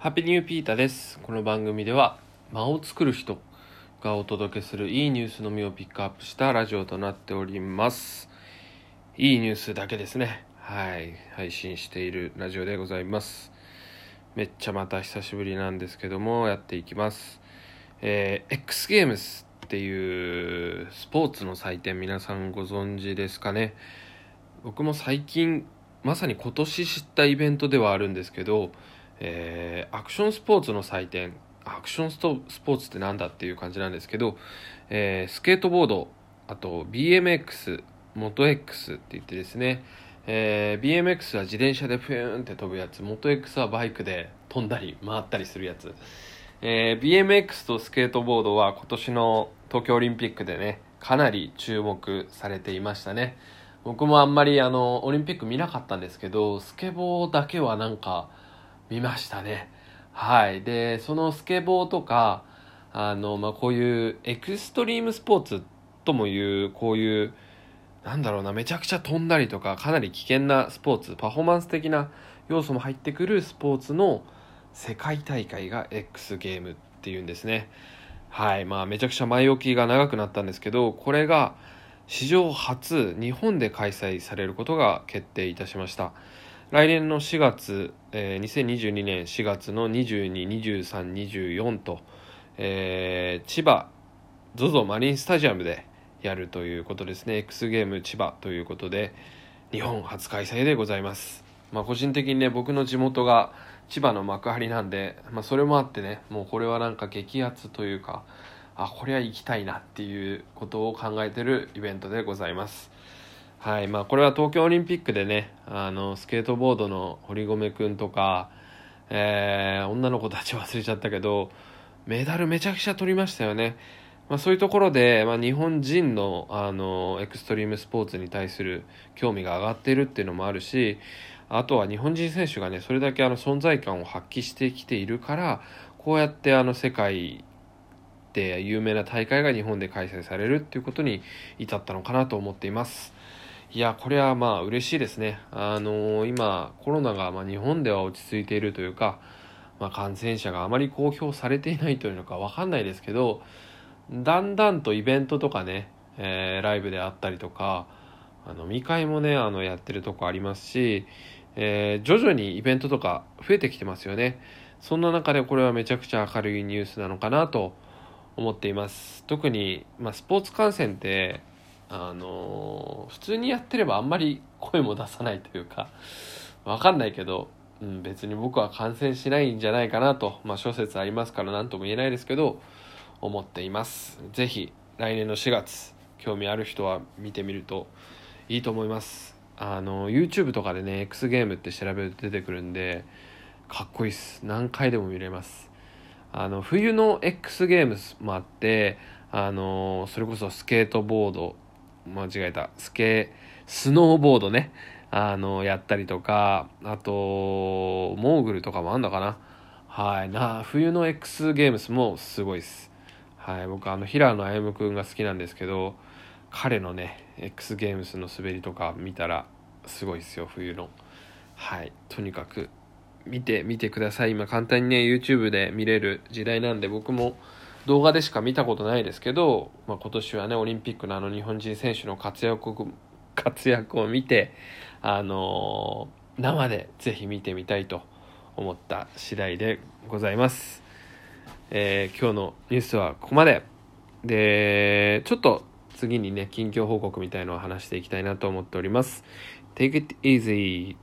ハッピーニューピータです。この番組では間を作る人がお届けするいいニュースのみをピックアップしたラジオとなっております。いいニュースだけですね。はい。配信しているラジオでございます。めっちゃまた久しぶりなんですけども、やっていきます。えー X ゲームスっていうスポーツの祭典皆さんご存知ですかね。僕も最近まさに今年知ったイベントではあるんですけど、えーアクションスポーツの祭典アクションストスポーツってなんだっていう感じなんですけど、えースケートボードあと BMX モト X って言ってですね、えー BMX は自転車でフューンって飛ぶやつモト X はバイクで飛んだり回ったりするやつ、えー BMX とスケートボードは今年の東京オリンピックでねかなり注目されていましたね。僕もあんまりあのオリンピック見なかったんですけどスケボーだけはなんか見ましたね。はい。でそのスケボーとかあの、まあ、こういうエクストリームスポーツともいうこういうなんだろうなめちゃくちゃ飛んだりとかかなり危険なスポーツパフォーマンス的な要素も入ってくるスポーツの世界大会が X ゲームっていうんですね。はい。まあめちゃくちゃ前置きが長くなったんですけどこれが史上初日本で開催されることが決定いたしました。来年の4月、えー2022年4月の222324と、えー千葉 ZOZO マリンスタジアムでやるということですね。X ゲーム千葉ということで日本初開催でございます。まあ個人的にね僕の地元が千葉の幕張なんで、まあ、それもあってねもうこれはなんか激アツというかあこれは行きたいなっていうことを考えてるイベントでございます。はいまあこれは東京オリンピックでねあのスケートボードの堀米くんとか、えー女の子たち忘れちゃったけどメダルめちゃくちゃ取りましたよね、まあ、そういうところで、まあ、日本人のあのエクストリームスポーツに対する興味が上がっているっていうのもあるしあとは日本人選手がねそれだけあの存在感を発揮してきているからこうやってあの世界で有名な大会が日本で開催されるっていうことに至ったのかなと思っています。いやこれはまあ嬉しいですね。あの今コロナがま日本では落ち着いているというか、まあ、感染者があまり公表されていないというのか分かんないですけどだんだんとイベントとかね、えーライブであったりとかあの飲み会もねあのやってるとこありますし、えー徐々にイベントとか増えてきてますよね。そんな中でこれはめちゃくちゃ明るいニュースなのかなと思っています。特に、まあ、スポーツ観戦ってあの普通にやってればあんまり声も出さないというかわかんないけど、うん、別に僕は感染しないんじゃないかなと、まあ、諸説ありますから何とも言えないですけど思っています。ぜひ来年の4月興味ある人は見てみるといいと思います。あの YouTube とかでね X ゲームって調べると出てくるんでかっこいいっす。何回でも見れます。あの冬の X ゲームもあってあのそれこそスケートボード間違えた。スケスノーボードね。あのやったりとかあとモーグルとかもあんのかな。はい。な冬の X ゲームスもすごいです。はい。僕あの平野歩夢君が好きなんですけど彼のね X ゲームスの滑りとか見たらすごいですよ冬の。はい。とにかく見て見てください。今簡単にね YouTube で見れる時代なんで僕も動画でしか見たことないですけど、まあ、今年はねオリンピックのあの日本人選手の活躍を活躍を見てあのー生でぜひ見てみたいと思った次第でございます、えー今日のニュースはここまで。でちょっと次にね近況報告みたいのを話していきたいなと思っております。Take it easy